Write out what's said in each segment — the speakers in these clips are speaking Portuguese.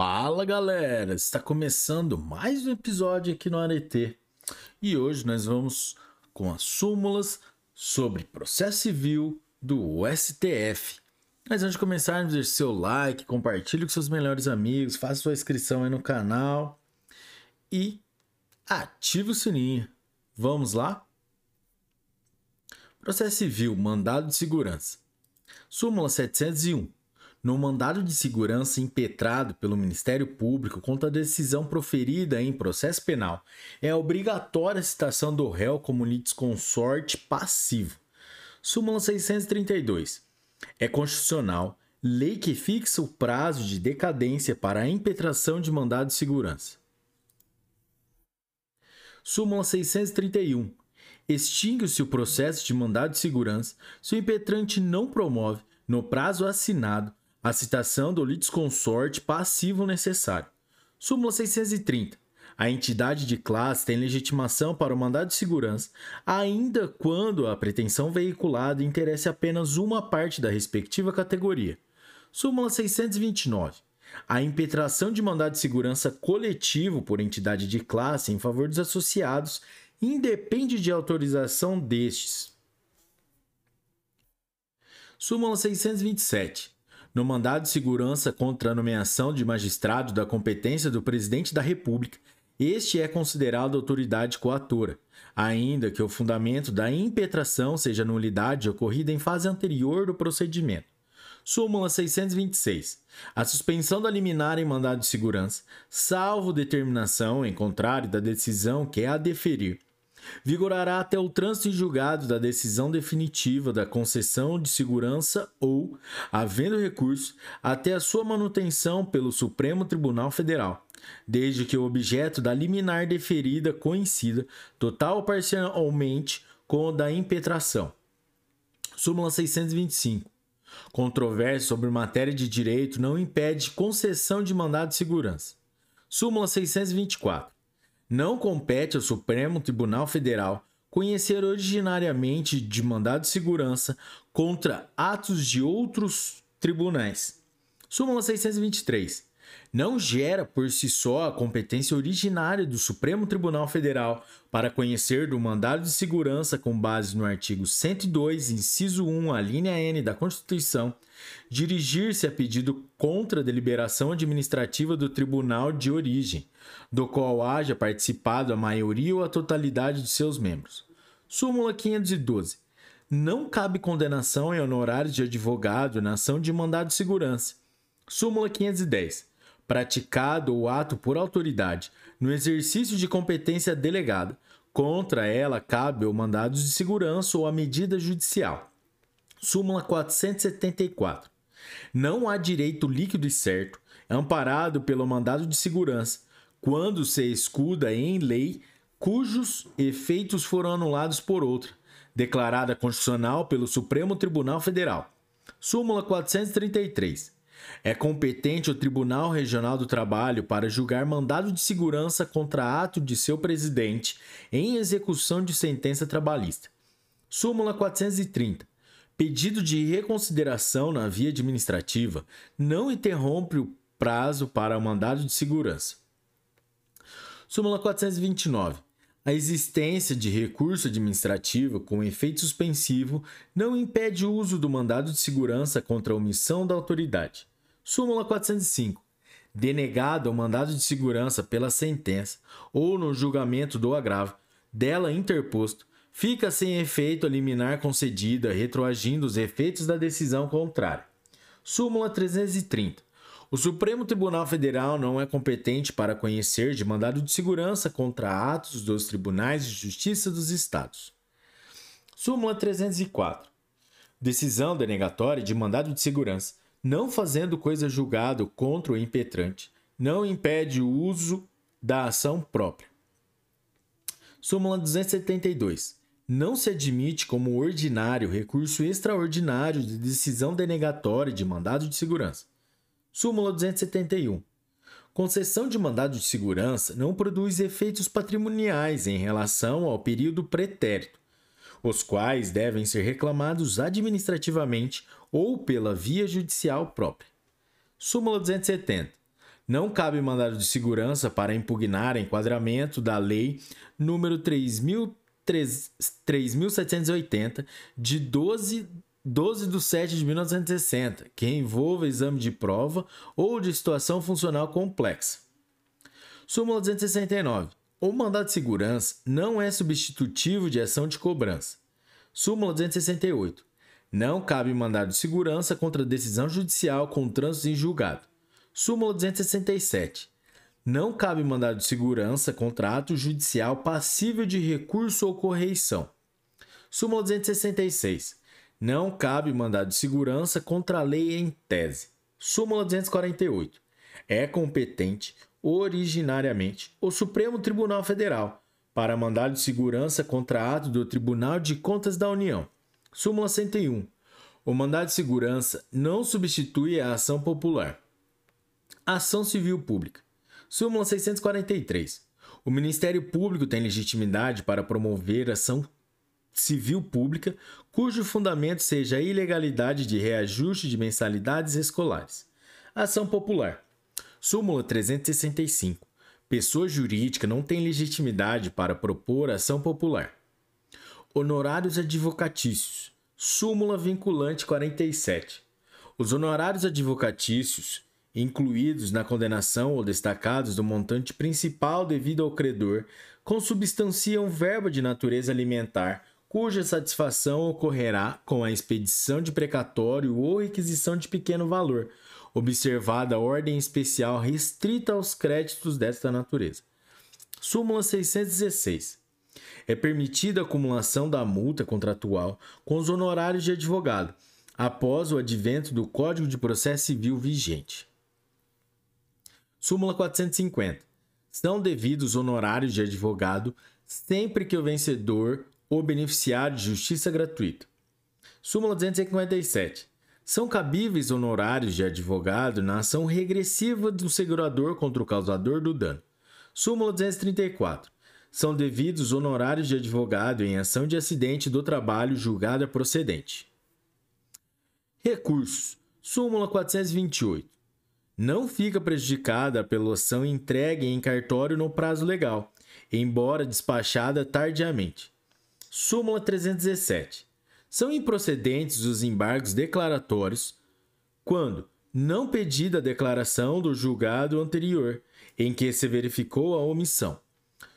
Fala galera, está começando mais um episódio aqui no Arete e hoje nós vamos com as súmulas sobre processo civil do STF. Mas antes de começarmos, deixe seu like, compartilhe com seus melhores amigos, faça sua inscrição aí no canal e ative o sininho. Vamos lá? Processo civil, mandado de segurança. Súmula 701 no mandado de segurança impetrado pelo Ministério Público contra a decisão proferida em processo penal, é obrigatória a citação do réu como litisconsorte passivo. Súmula 632. É constitucional lei que fixa o prazo de decadência para a impetração de mandado de segurança. Súmula 631. Extingue-se o processo de mandado de segurança se o impetrante não promove, no prazo assinado, a citação do litisconsorte passivo necessário. Súmula 630. A entidade de classe tem legitimação para o mandado de segurança, ainda quando a pretensão veiculada interesse apenas uma parte da respectiva categoria. Súmula 629. A impetração de mandado de segurança coletivo por entidade de classe em favor dos associados independe de autorização destes. Súmula 627. No mandado de segurança contra a nomeação de magistrado da competência do presidente da República, este é considerado autoridade coatora, ainda que o fundamento da impetração seja nulidade ocorrida em fase anterior do procedimento. Súmula 626. A suspensão da liminar em mandado de segurança, salvo determinação em contrário da decisão que é a deferir, vigorará até o trânsito em julgado da decisão definitiva da concessão de segurança ou, havendo recurso, até a sua manutenção pelo Supremo Tribunal Federal, desde que o objeto da liminar deferida coincida, total ou parcialmente, com o da impetração. Súmula 625. Controvérsia sobre matéria de direito não impede concessão de mandado de segurança. Súmula 624 não compete ao Supremo Tribunal Federal conhecer originariamente de mandado de segurança contra atos de outros tribunais. Súmula 623 não gera por si só a competência originária do Supremo Tribunal Federal para conhecer do mandado de segurança com base no artigo 102, inciso 1, a linha N da Constituição, dirigir-se a pedido contra a deliberação administrativa do tribunal de origem, do qual haja participado a maioria ou a totalidade de seus membros. Súmula 512. Não cabe condenação em honorários de advogado na ação de mandado de segurança. Súmula 510 praticado o ato por autoridade no exercício de competência delegada, contra ela cabe o mandado de segurança ou a medida judicial. Súmula 474. Não há direito líquido e certo, amparado pelo mandado de segurança, quando se escuda em lei cujos efeitos foram anulados por outra, declarada constitucional pelo Supremo Tribunal Federal. Súmula 433. É competente o Tribunal Regional do Trabalho para julgar mandado de segurança contra ato de seu presidente em execução de sentença trabalhista. Súmula 430. Pedido de reconsideração na via administrativa não interrompe o prazo para o mandado de segurança. Súmula 429. A existência de recurso administrativo com efeito suspensivo não impede o uso do mandado de segurança contra a omissão da autoridade. Súmula 405. Denegado o mandado de segurança pela sentença ou no julgamento do agravo dela interposto, fica sem efeito a liminar concedida, retroagindo os efeitos da decisão contrária. Súmula 330. O Supremo Tribunal Federal não é competente para conhecer de mandado de segurança contra atos dos tribunais de justiça dos estados. Súmula 304. Decisão denegatória de mandado de segurança não fazendo coisa julgado contra o impetrante, não impede o uso da ação própria. Súmula 272. Não se admite como ordinário recurso extraordinário de decisão denegatória de mandado de segurança. Súmula 271. Concessão de mandado de segurança não produz efeitos patrimoniais em relação ao período pretérito, os quais devem ser reclamados administrativamente ou pela via judicial própria. Súmula 270. Não cabe mandado de segurança para impugnar enquadramento da Lei número 3.780, de 12 12 de 7 de 1960, que envolva exame de prova ou de situação funcional complexa. Súmula 269. O mandado de segurança não é substitutivo de ação de cobrança. Súmula 268. Não cabe mandado de segurança contra decisão judicial com trânsito em julgado. Súmula 267. Não cabe mandado de segurança contra ato judicial passível de recurso ou correição. Súmula 266. Não cabe mandado de segurança contra a lei em tese. Súmula 248. É competente, originariamente, o Supremo Tribunal Federal para mandado de segurança contra ato do Tribunal de Contas da União. Súmula 101. O mandado de segurança não substitui a ação popular. Ação civil pública. Súmula 643. O Ministério Público tem legitimidade para promover ação civil pública cujo fundamento seja a ilegalidade de reajuste de mensalidades escolares. Ação popular. Súmula 365. Pessoa jurídica não tem legitimidade para propor ação popular. Honorários advocatícios. Súmula vinculante 47. Os honorários advocatícios, incluídos na condenação ou destacados do montante principal devido ao credor, consubstanciam verba de natureza alimentar cuja satisfação ocorrerá com a expedição de precatório ou requisição de pequeno valor, observada a ordem especial restrita aos créditos desta natureza. Súmula 616. É permitida a acumulação da multa contratual com os honorários de advogado, após o advento do Código de Processo Civil vigente. Súmula 450. São devidos honorários de advogado sempre que o vencedor o beneficiário de justiça gratuita. Súmula 257. São cabíveis honorários de advogado na ação regressiva do segurador contra o causador do dano. Súmula 234. São devidos honorários de advogado em ação de acidente do trabalho julgada procedente. Recursos. Súmula 428. Não fica prejudicada pela ação entregue em cartório no prazo legal, embora despachada tardiamente. Súmula 317. São improcedentes os embargos declaratórios quando não pedida a declaração do julgado anterior em que se verificou a omissão.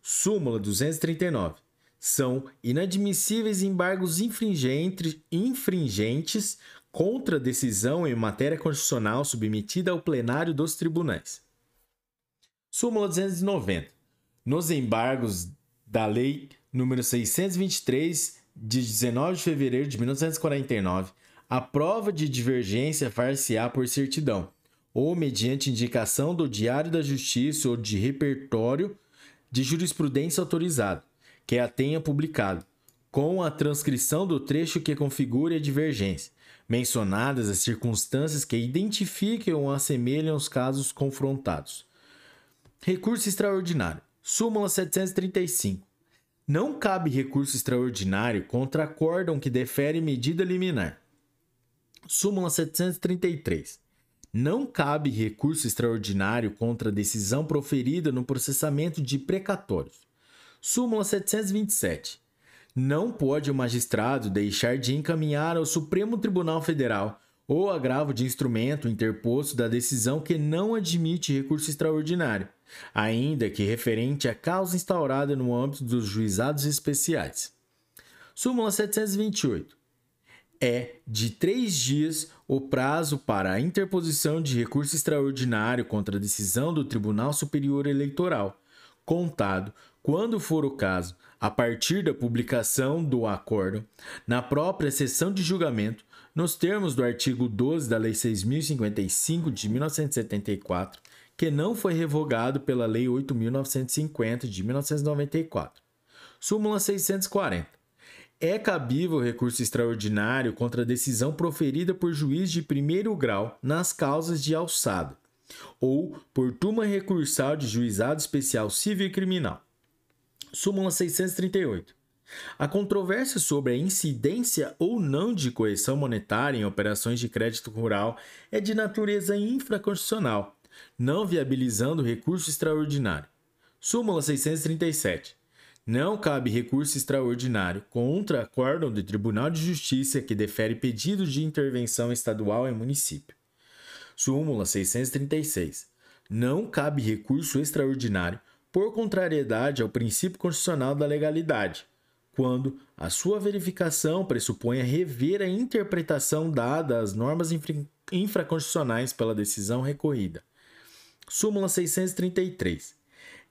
Súmula 239. São inadmissíveis embargos infringentes contra decisão em matéria constitucional submetida ao plenário dos tribunais. Súmula 290. Nos embargos da Lei número 623, de 19 de fevereiro de 1949, a prova de divergência far-se-á por certidão, ou mediante indicação do Diário da Justiça ou de repertório de jurisprudência autorizado, que a tenha publicado, com a transcrição do trecho que configure a divergência, mencionadas as circunstâncias que identifiquem ou assemelham os casos confrontados. Recurso extraordinário. Súmula 735. Não cabe recurso extraordinário contra acórdão que defere medida liminar. Súmula 733. Não cabe recurso extraordinário contra decisão proferida no processamento de precatórios. Súmula 727. Não pode o magistrado deixar de encaminhar ao Supremo Tribunal Federal ou agravo de instrumento interposto da decisão que não admite recurso extraordinário, ainda que referente à causa instaurada no âmbito dos juizados especiais. Súmula 728. É de três dias o prazo para a interposição de recurso extraordinário contra a decisão do Tribunal Superior Eleitoral, contado, quando for o caso, a partir da publicação do acordo, na própria sessão de julgamento, nos termos do artigo 12 da Lei 6.055 de 1974, que não foi revogado pela Lei 8.950 de 1994. Súmula 640. É cabível recurso extraordinário contra a decisão proferida por juiz de primeiro grau nas causas de alçada, ou por turma recursal de juizado especial civil e criminal. Súmula 638. A controvérsia sobre a incidência ou não de correção monetária em operações de crédito rural é de natureza infraconstitucional, não viabilizando recurso extraordinário. Súmula 637. Não cabe recurso extraordinário contra acórdão do Tribunal de Justiça que defere pedido de intervenção estadual em município. Súmula 636. Não cabe recurso extraordinário por contrariedade ao princípio constitucional da legalidade, quando a sua verificação pressuponha rever a interpretação dada às normas infra infraconstitucionais pela decisão recorrida. Súmula 633.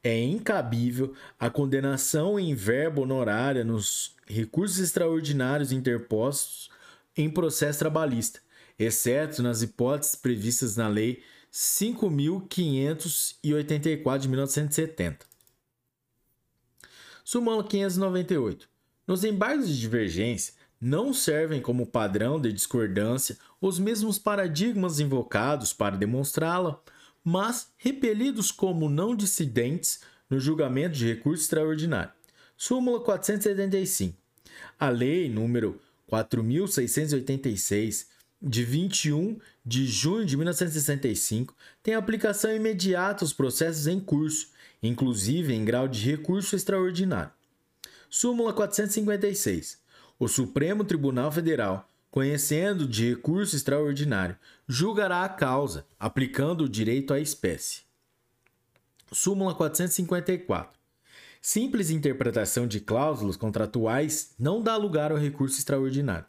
É incabível a condenação em verbo honorária nos recursos extraordinários interpostos em processo trabalhista, exceto nas hipóteses previstas na Lei 5.584 de 1970. Súmula 598. Nos embargos de divergência, não servem como padrão de discordância os mesmos paradigmas invocados para demonstrá-la, mas repelidos como não dissidentes no julgamento de recurso extraordinário. Súmula 475. A Lei número 4686 de 21 de junho de 1965 tem aplicação imediata aos processos em curso, inclusive em grau de recurso extraordinário. Súmula 456. O Supremo Tribunal Federal, conhecendo de recurso extraordinário, julgará a causa, aplicando o direito à espécie. Súmula 454. Simples interpretação de cláusulas contratuais não dá lugar ao recurso extraordinário.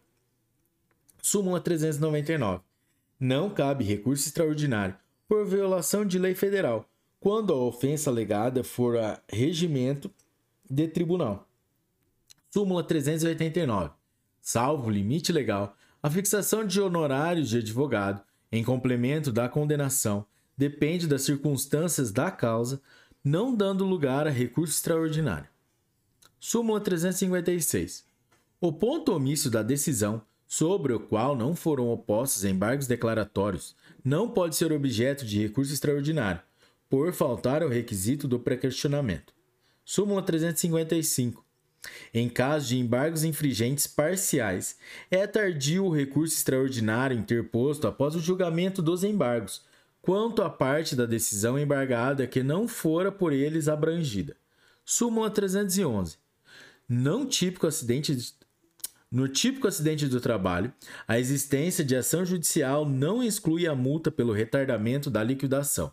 Súmula 399. Não cabe recurso extraordinário por violação de lei federal, quando a ofensa alegada for a regimento de tribunal. Súmula 389. Salvo limite legal, a fixação de honorários de advogado, em complemento da condenação, depende das circunstâncias da causa, não dando lugar a recurso extraordinário. Súmula 356. O ponto omício da decisão, sobre o qual não foram opostos embargos declaratórios, não pode ser objeto de recurso extraordinário, por faltar ao requisito do pré-questionamento. Súmula 355. Em caso de embargos infringentes parciais, é tardio o recurso extraordinário interposto após o julgamento dos embargos, quanto à parte da decisão embargada que não fora por eles abrangida. Súmula 311. Não típico acidente de... No típico acidente do trabalho, a existência de ação judicial não exclui a multa pelo retardamento da liquidação.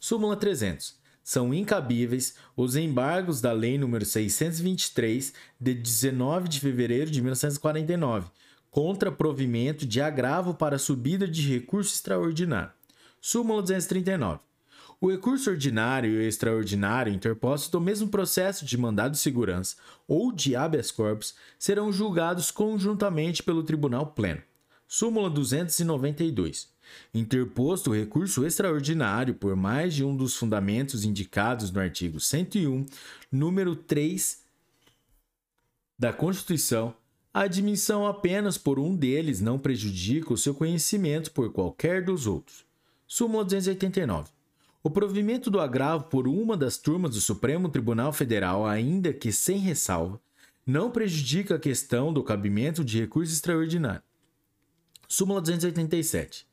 Súmula 300 são incabíveis os embargos da Lei nº 623 de 19 de fevereiro de 1949 contra provimento de agravo para subida de recurso extraordinário. Súmula 239. O recurso ordinário e extraordinário interpostos do mesmo processo de mandado de segurança ou de habeas corpus serão julgados conjuntamente pelo Tribunal Pleno. Súmula 292 interposto o recurso extraordinário por mais de um dos fundamentos indicados no artigo 101, número 3 da Constituição, a admissão apenas por um deles não prejudica o seu conhecimento por qualquer dos outros. Súmula 289. O provimento do agravo por uma das turmas do Supremo Tribunal Federal, ainda que sem ressalva, não prejudica a questão do cabimento de recurso extraordinário. Súmula 287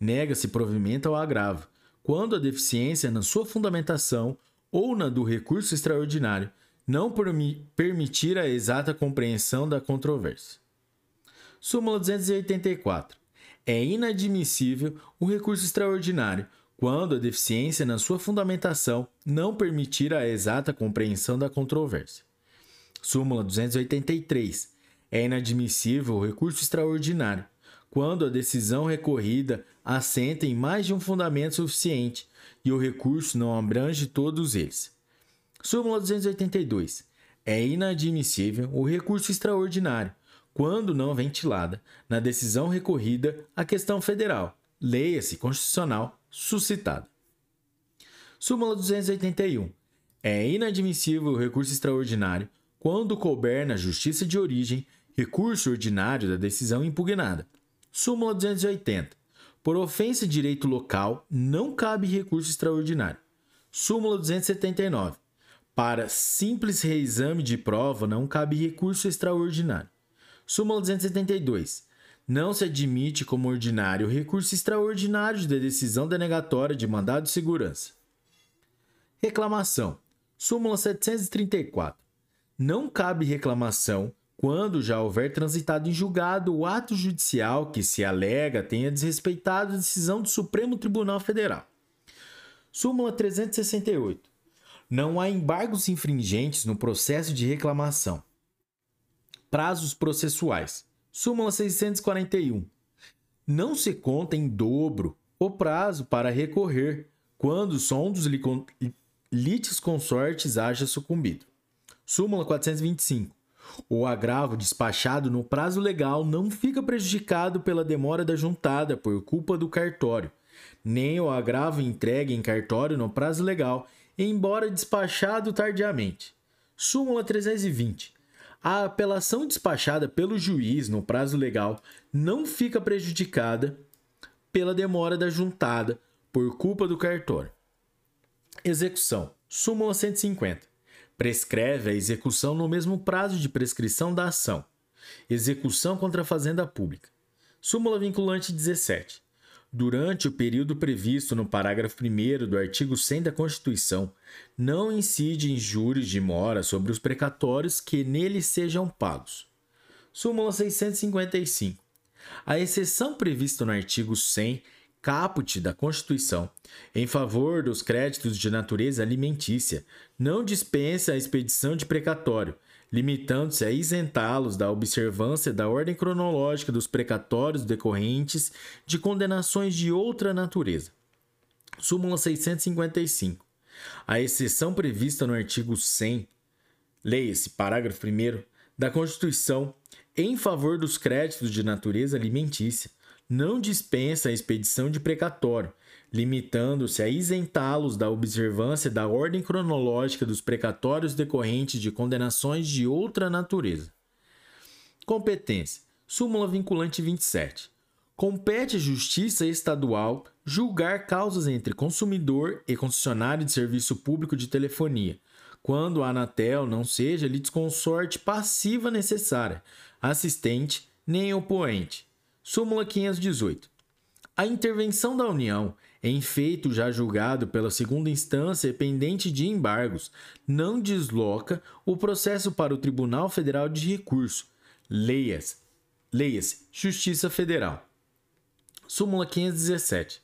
nega-se provimento ao agravo, quando a deficiência na sua fundamentação ou na do recurso extraordinário não permitir a exata compreensão da controvérsia. Súmula 284. É inadmissível o recurso extraordinário quando a deficiência na sua fundamentação não permitir a exata compreensão da controvérsia. Súmula 283. É inadmissível o recurso extraordinário quando a decisão recorrida assenta em mais de um fundamento suficiente e o recurso não abrange todos eles. Súmula 282. É inadmissível o recurso extraordinário, quando não ventilada, na decisão recorrida à questão federal, leia-se constitucional, suscitada. Súmula 281. É inadmissível o recurso extraordinário quando couber na justiça de origem recurso ordinário da decisão impugnada, Súmula 280. Por ofensa de direito local, não cabe recurso extraordinário. Súmula 279. Para simples reexame de prova, não cabe recurso extraordinário. Súmula 272. não se admite como ordinário recurso extraordinário de decisão denegatória de mandado de segurança. Reclamação. Súmula 734. Não cabe reclamação quando já houver transitado em julgado o ato judicial que se alega tenha desrespeitado a decisão do Supremo Tribunal Federal. Súmula 368. Não há embargos infringentes no processo de reclamação. Prazos processuais. Súmula 641. Não se conta em dobro o prazo para recorrer quando só um dos litis consortes haja sucumbido. Súmula 425. O agravo despachado no prazo legal não fica prejudicado pela demora da juntada por culpa do cartório, nem o agravo entregue em cartório no prazo legal, embora despachado tardiamente. Súmula 320. A apelação despachada pelo juiz no prazo legal não fica prejudicada pela demora da juntada por culpa do cartório. Execução. Súmula 150. Prescreve a execução no mesmo prazo de prescrição da ação. Execução contra a fazenda pública. Súmula vinculante 17. Durante o período previsto no parágrafo 1 do artigo 100 da Constituição, não incide juros de mora sobre os precatórios que neles sejam pagos. Súmula 655. A exceção prevista no artigo 100 caput da Constituição em favor dos créditos de natureza alimentícia não dispensa a expedição de precatório, limitando-se a isentá-los da observância da ordem cronológica dos precatórios decorrentes de condenações de outra natureza. Súmula 655. A exceção prevista no artigo 100, leia-se parágrafo 1 da Constituição, em favor dos créditos de natureza alimentícia, não dispensa a expedição de precatório, limitando-se a isentá-los da observância da ordem cronológica dos precatórios decorrentes de condenações de outra natureza. Competência. Súmula vinculante 27. Compete à Justiça Estadual julgar causas entre consumidor e concessionário de serviço público de telefonia, quando a Anatel não seja litisconsorte passiva necessária, assistente nem opoente. Súmula 518. A intervenção da União em feito já julgado pela segunda instância pendente de embargos, não desloca o processo para o Tribunal Federal de Recurso. Leias. Leias. Justiça Federal. Súmula 517.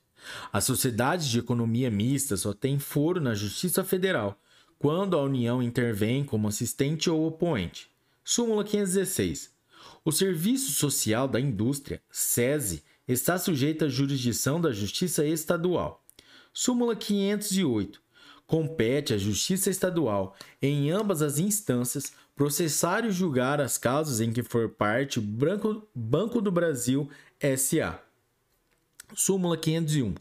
As sociedades de economia mista só têm foro na Justiça Federal quando a União intervém como assistente ou oponente. Súmula 516. O Serviço Social da Indústria, SESI, está sujeito à jurisdição da Justiça Estadual. Súmula 508. Compete à Justiça Estadual, em ambas as instâncias, processar e julgar as causas em que for parte o Banco do Brasil SA. Súmula 501.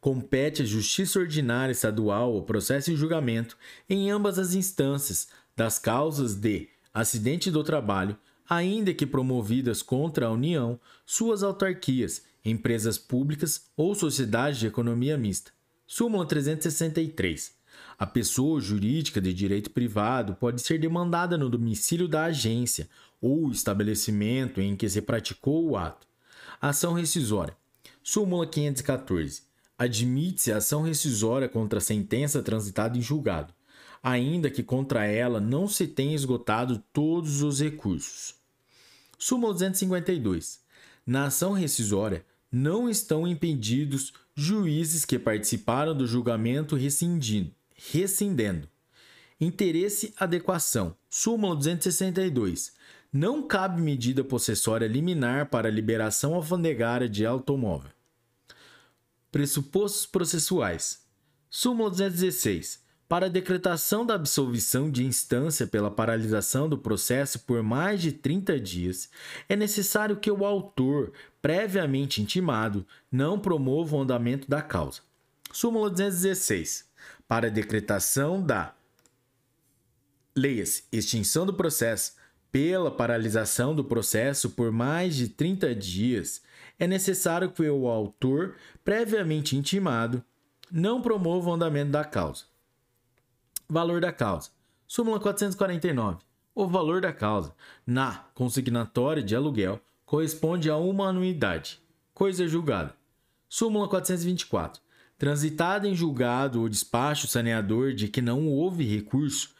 Compete à Justiça Ordinária Estadual o processo e julgamento em ambas as instâncias das causas de acidente do trabalho, ainda que promovidas contra a União, suas autarquias, empresas públicas ou sociedades de economia mista. Súmula 363. A pessoa jurídica de direito privado pode ser demandada no domicílio da agência ou estabelecimento em que se praticou o ato. Ação rescisória. Súmula 514. Admite-se ação rescisória contra a sentença transitada em julgado, ainda que contra ela não se tenha esgotado todos os recursos. Súmula 252. Na ação rescisória, não estão impedidos juízes que participaram do julgamento rescindindo. rescindendo. Interesse adequação. Súmula 262. Não cabe medida possessória liminar para liberação alfandegária de automóvel. Pressupostos processuais. Súmula 216 para a decretação da absolvição de instância pela paralisação do processo por mais de 30 dias, é necessário que o autor, previamente intimado, não promova o andamento da causa. Súmula 216. Para a decretação da leia-se extinção do processo pela paralisação do processo por mais de 30 dias, é necessário que o autor, previamente intimado, não promova o andamento da causa. Valor da causa. Súmula 449. O valor da causa, na consignatória de aluguel, corresponde a uma anuidade. Coisa julgada. Súmula 424. Transitada em julgado o despacho saneador de que não houve recurso,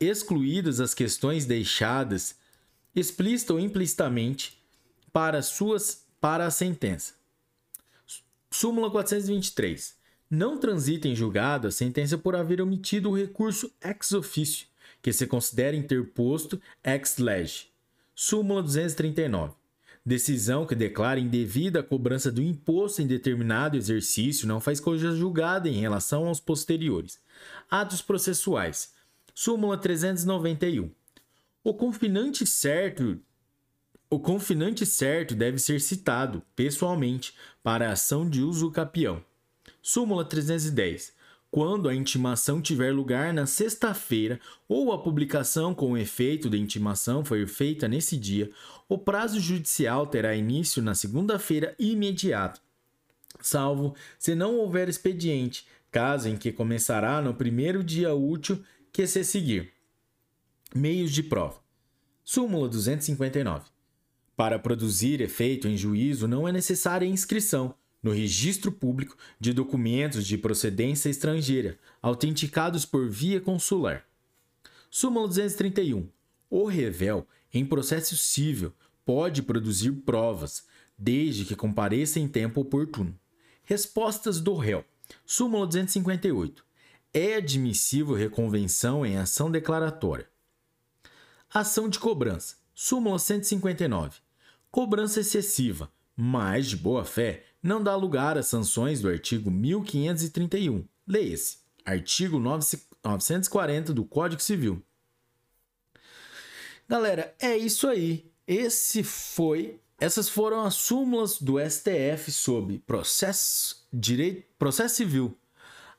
excluídas as questões deixadas explícita ou implicitamente para suas para a sentença. Súmula 423. Não transita em julgado a sentença por haver omitido o recurso ex officio, que se considera interposto ex lege. Súmula 239. Decisão que declara indevida a cobrança do imposto em determinado exercício não faz coisa julgada em relação aos posteriores. Atos processuais. Súmula 391. O confinante certo o confinante certo deve ser citado pessoalmente para a ação de uso capião. Súmula 310. Quando a intimação tiver lugar na sexta-feira ou a publicação com efeito da intimação foi feita nesse dia, o prazo judicial terá início na segunda-feira imediata, salvo se não houver expediente, caso em que começará no primeiro dia útil que se seguir. Meios de prova. Súmula 259. Para produzir efeito em juízo não é necessária inscrição no registro público de documentos de procedência estrangeira, autenticados por via consular. Súmula 231. O revel, em processo civil, pode produzir provas, desde que compareça em tempo oportuno. Respostas do réu. Súmula 258. É admissível reconvenção em ação declaratória. Ação de cobrança. Súmula 159. Cobrança excessiva, mas de boa fé, não dá lugar às sanções do artigo 1531. Leia-se. Artigo 940 do Código Civil. Galera, é isso aí. Esse foi, essas foram as súmulas do STF sobre processo direito, processo civil.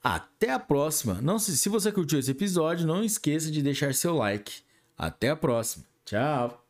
Até a próxima. Não se, se você curtiu esse episódio, não esqueça de deixar seu like. Até a próxima. Tchau.